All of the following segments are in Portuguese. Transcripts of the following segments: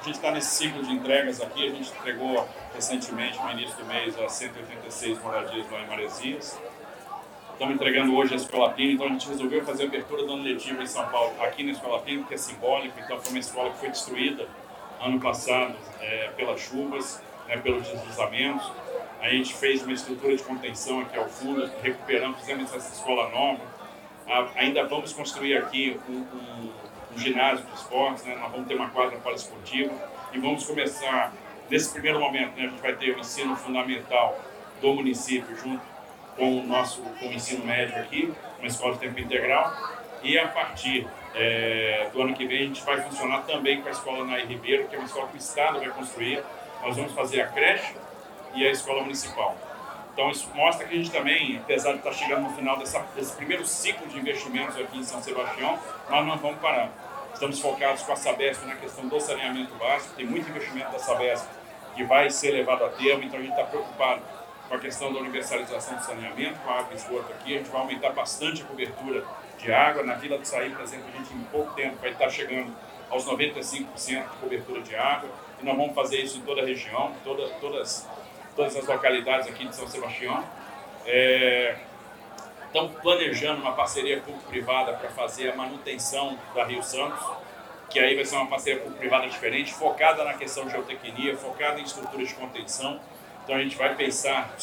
A gente está nesse ciclo de entregas aqui, a gente entregou recentemente, no início do mês, as 186 moradias lá em Maresias. Estamos entregando hoje a Escola Pino, então a gente resolveu fazer a abertura do ano letivo em São Paulo, aqui na Escola Pino, que é simbólico, então foi uma escola que foi destruída ano passado é, pelas chuvas, né, pelos deslizamentos. A gente fez uma estrutura de contenção aqui ao fundo, recuperamos, fizemos essa escola nova. ainda vamos construir aqui um, um, um ginásio de esportes, né? nós vamos ter uma quadra poliesportiva e vamos começar, nesse primeiro momento, né, a gente vai ter o ensino fundamental do município junto com o nosso com o ensino médio aqui, uma escola de tempo integral, e a partir é, do ano que vem a gente vai funcionar também com a escola Nair Ribeiro, que é uma escola que o Estado vai construir. Nós vamos fazer a creche e a escola municipal. Então isso mostra que a gente também, apesar de estar chegando no final dessa, desse primeiro ciclo de investimentos aqui em São Sebastião, nós não vamos parar. Estamos focados com a Sabesp na questão do saneamento básico, tem muito investimento da Sabesp que vai ser levado a termo, então a gente está preocupado com a questão da universalização do saneamento, com a água e esgoto aqui, a gente vai aumentar bastante a cobertura de água. Na Vila do Saí, por exemplo, a gente em pouco tempo vai estar chegando aos 95% de cobertura de água, e nós vamos fazer isso em toda a região, toda, todas todas as localidades aqui de São Sebastião. É, estamos planejando uma parceria público-privada para fazer a manutenção da Rio Santos, que aí vai ser uma parceria público-privada diferente, focada na questão de geotecnia, focada em estruturas de contenção. Então a gente vai pensar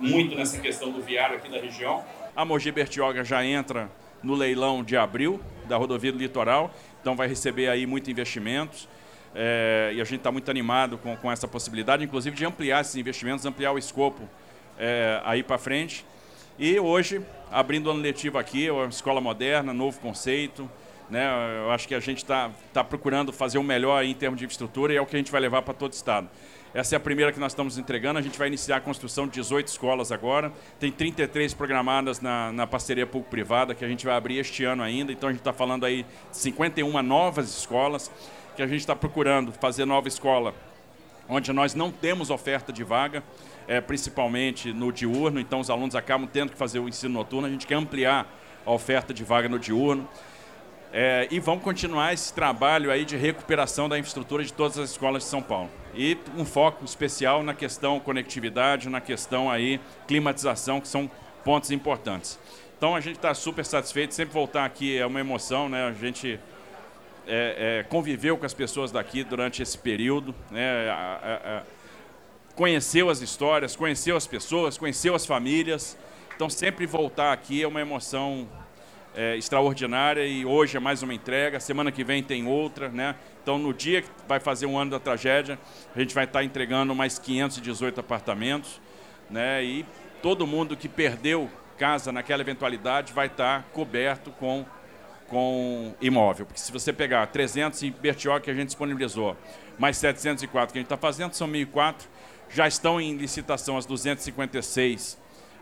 muito nessa questão do viário aqui da região. A Mogi Bertioga já entra no leilão de abril da rodovia do litoral, então vai receber aí muito investimentos. É, e a gente está muito animado com, com essa possibilidade, inclusive de ampliar esses investimentos, ampliar o escopo é, aí para frente. E hoje, abrindo o ano letivo aqui, uma escola moderna, novo conceito. Né? Eu acho que a gente está tá procurando fazer o melhor em termos de infraestrutura e é o que a gente vai levar para todo o estado. Essa é a primeira que nós estamos entregando. A gente vai iniciar a construção de 18 escolas agora. Tem 33 programadas na, na parceria público-privada, que a gente vai abrir este ano ainda. Então a gente está falando aí de 51 novas escolas que a gente está procurando fazer nova escola, onde nós não temos oferta de vaga, é, principalmente no diurno, então os alunos acabam tendo que fazer o ensino noturno. A gente quer ampliar a oferta de vaga no diurno. É, e vamos continuar esse trabalho aí de recuperação da infraestrutura de todas as escolas de São Paulo. E um foco especial na questão conectividade, na questão aí climatização, que são pontos importantes. Então a gente está super satisfeito, sempre voltar aqui é uma emoção, né? A gente é, é, conviveu com as pessoas daqui durante esse período, né, a, a, conheceu as histórias, conheceu as pessoas, conheceu as famílias. Então, sempre voltar aqui é uma emoção é, extraordinária e hoje é mais uma entrega, semana que vem tem outra, né? Então, no dia que vai fazer um ano da tragédia, a gente vai estar entregando mais 518 apartamentos, né? E todo mundo que perdeu casa naquela eventualidade vai estar coberto com com imóvel. Porque se você pegar 300 em Bertioga que a gente disponibilizou, mais 704 que a gente está fazendo, são 1.004. Já estão em licitação as 256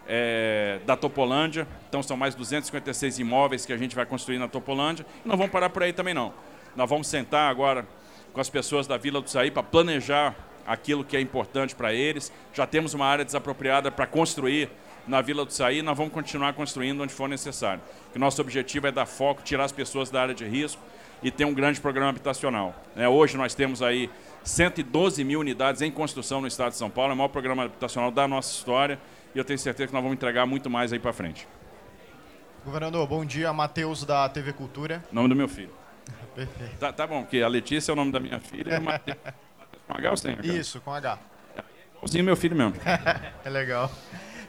é, da Topolândia. Então são mais 256 imóveis que a gente vai construir na Topolândia. E não vamos parar por aí também não. Nós vamos sentar agora com as pessoas da Vila do Saí para planejar aquilo que é importante para eles. Já temos uma área desapropriada para construir na Vila do Saí, nós vamos continuar construindo onde for necessário. O nosso objetivo é dar foco, tirar as pessoas da área de risco e ter um grande programa habitacional. É, hoje nós temos aí 112 mil unidades em construção no estado de São Paulo, é o maior programa habitacional da nossa história e eu tenho certeza que nós vamos entregar muito mais aí para frente. Governador, bom dia. Matheus da TV Cultura. Nome do meu filho. Perfeito. Tá, tá bom, porque a Letícia é o nome da minha filha e o Matheus com H ou sem H? Isso, com H. Sim, meu filho mesmo. é legal.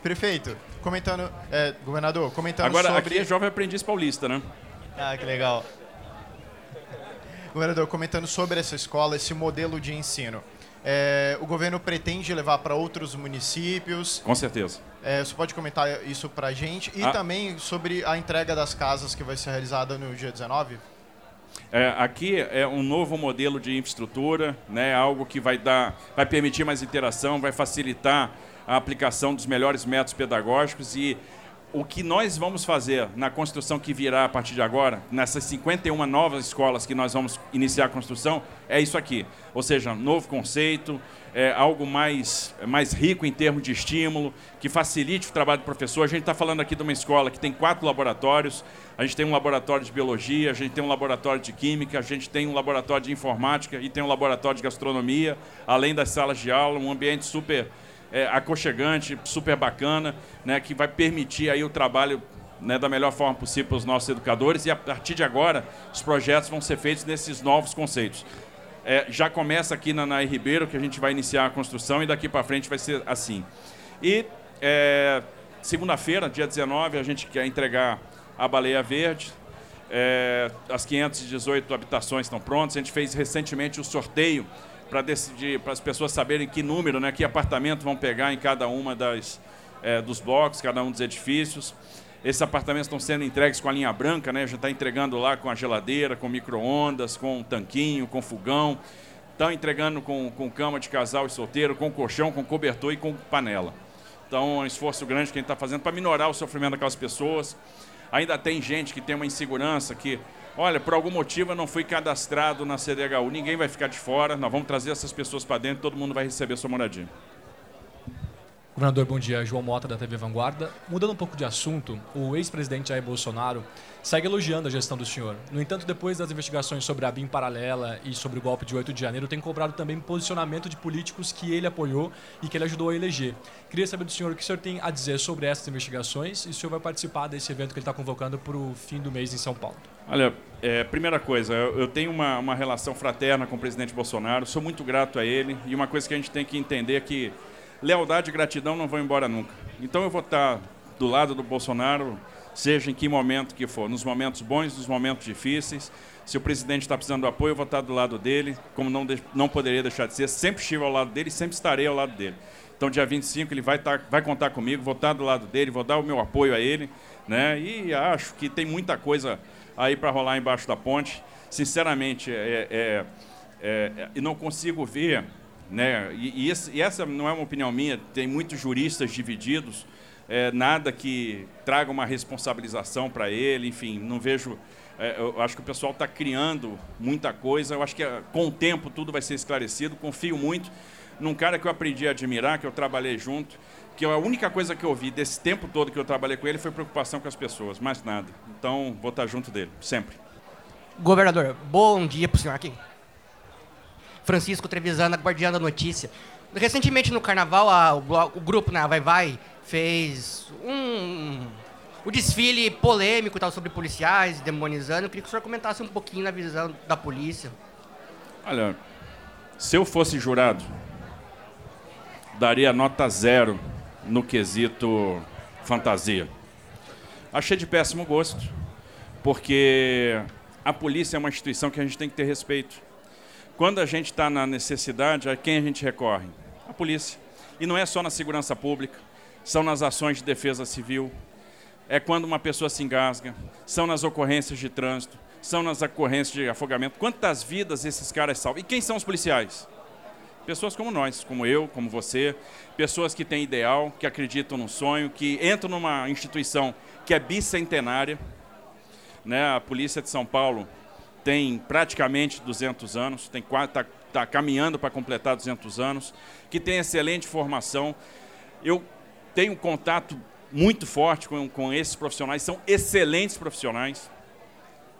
Prefeito, comentando, é, governador, comentando Agora, sobre... aqui é jovem aprendiz paulista, né? Ah, que legal. Governador, comentando sobre essa escola, esse modelo de ensino. É, o governo pretende levar para outros municípios? Com certeza. É, você pode comentar isso para a gente? E ah. também sobre a entrega das casas que vai ser realizada no dia 19? É, aqui é um novo modelo de infraestrutura, né, algo que vai, dar, vai permitir mais interação, vai facilitar a aplicação dos melhores métodos pedagógicos e o que nós vamos fazer na construção que virá a partir de agora, nessas 51 novas escolas que nós vamos iniciar a construção, é isso aqui. Ou seja, novo conceito, é, algo mais, mais rico em termos de estímulo, que facilite o trabalho do professor. A gente está falando aqui de uma escola que tem quatro laboratórios. A gente tem um laboratório de biologia, a gente tem um laboratório de química, a gente tem um laboratório de informática e tem um laboratório de gastronomia, além das salas de aula, um ambiente super é, aconchegante, super bacana, né, que vai permitir aí o trabalho né, da melhor forma possível para os nossos educadores e a partir de agora os projetos vão ser feitos nesses novos conceitos. É, já começa aqui na Nair Ribeiro que a gente vai iniciar a construção e daqui para frente vai ser assim. E é, segunda-feira, dia 19, a gente quer entregar a Baleia Verde. É, as 518 habitações estão prontas. A gente fez recentemente o sorteio para decidir, para as pessoas saberem que número, né, que apartamento vão pegar em cada uma das é, dos blocos, cada um dos edifícios. Esses apartamentos estão sendo entregues com a linha branca, né? Já está entregando lá com a geladeira, com micro-ondas, com tanquinho, com fogão. Estão entregando com, com cama de casal e solteiro, com colchão, com cobertor e com panela. Então, é um esforço grande que a gente está fazendo para minorar o sofrimento daquelas pessoas. Ainda tem gente que tem uma insegurança que olha, por algum motivo eu não fui cadastrado na CDHU, ninguém vai ficar de fora, nós vamos trazer essas pessoas para dentro, todo mundo vai receber sua moradia. Governador, bom dia. João Mota, da TV Vanguarda. Mudando um pouco de assunto, o ex-presidente Jair Bolsonaro segue elogiando a gestão do senhor. No entanto, depois das investigações sobre a BIM paralela e sobre o golpe de 8 de janeiro, tem cobrado também posicionamento de políticos que ele apoiou e que ele ajudou a eleger. Queria saber do senhor o que o senhor tem a dizer sobre essas investigações e se o senhor vai participar desse evento que ele está convocando para o fim do mês em São Paulo. Olha, é, primeira coisa, eu tenho uma, uma relação fraterna com o presidente Bolsonaro, sou muito grato a ele e uma coisa que a gente tem que entender é que lealdade e gratidão não vão embora nunca. Então eu vou estar do lado do Bolsonaro, seja em que momento que for, nos momentos bons, nos momentos difíceis. Se o presidente está precisando de apoio, eu vou estar do lado dele, como não, não poderia deixar de ser. Sempre estive ao lado dele e sempre estarei ao lado dele. Então, dia 25, ele vai, estar, vai contar comigo, vou estar do lado dele, vou dar o meu apoio a ele. Né? E acho que tem muita coisa aí para rolar embaixo da ponte. Sinceramente, é, é, é, é, não consigo ver né? E, e, esse, e, essa não é uma opinião minha, tem muitos juristas divididos, é, nada que traga uma responsabilização para ele, enfim, não vejo. É, eu acho que o pessoal está criando muita coisa, eu acho que é, com o tempo tudo vai ser esclarecido, confio muito num cara que eu aprendi a admirar, que eu trabalhei junto, que a única coisa que eu vi desse tempo todo que eu trabalhei com ele foi preocupação com as pessoas, mais nada. Então, vou estar junto dele, sempre. Governador, bom dia para o senhor aqui. Francisco Trevisan, Guardiã da Notícia. Recentemente no carnaval, a, o, o, grupo na né, Vai Vai fez um, um desfile polêmico tal, sobre policiais demonizando. Eu queria que o senhor comentasse um pouquinho na visão da polícia. Olha, se eu fosse jurado, daria nota zero no quesito fantasia. Achei de péssimo gosto, porque a polícia é uma instituição que a gente tem que ter respeito. Quando a gente está na necessidade, a quem a gente recorre? A polícia. E não é só na segurança pública, são nas ações de defesa civil, é quando uma pessoa se engasga, são nas ocorrências de trânsito, são nas ocorrências de afogamento. Quantas vidas esses caras salvam? E quem são os policiais? Pessoas como nós, como eu, como você, pessoas que têm ideal, que acreditam no sonho, que entram numa instituição que é bicentenária. Né? A Polícia de São Paulo tem praticamente 200 anos, está tá caminhando para completar 200 anos, que tem excelente formação. Eu tenho contato muito forte com, com esses profissionais, são excelentes profissionais,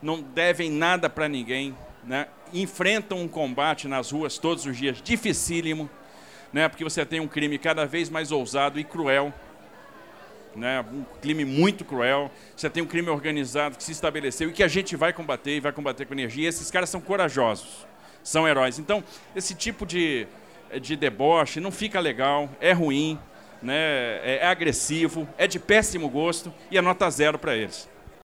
não devem nada para ninguém, né? enfrentam um combate nas ruas todos os dias dificílimo, né? porque você tem um crime cada vez mais ousado e cruel né, um crime muito cruel. Você tem um crime organizado que se estabeleceu e que a gente vai combater e vai combater com energia. E esses caras são corajosos, são heróis. Então, esse tipo de, de deboche não fica legal, é ruim, né, é, é agressivo, é de péssimo gosto e é nota zero para eles.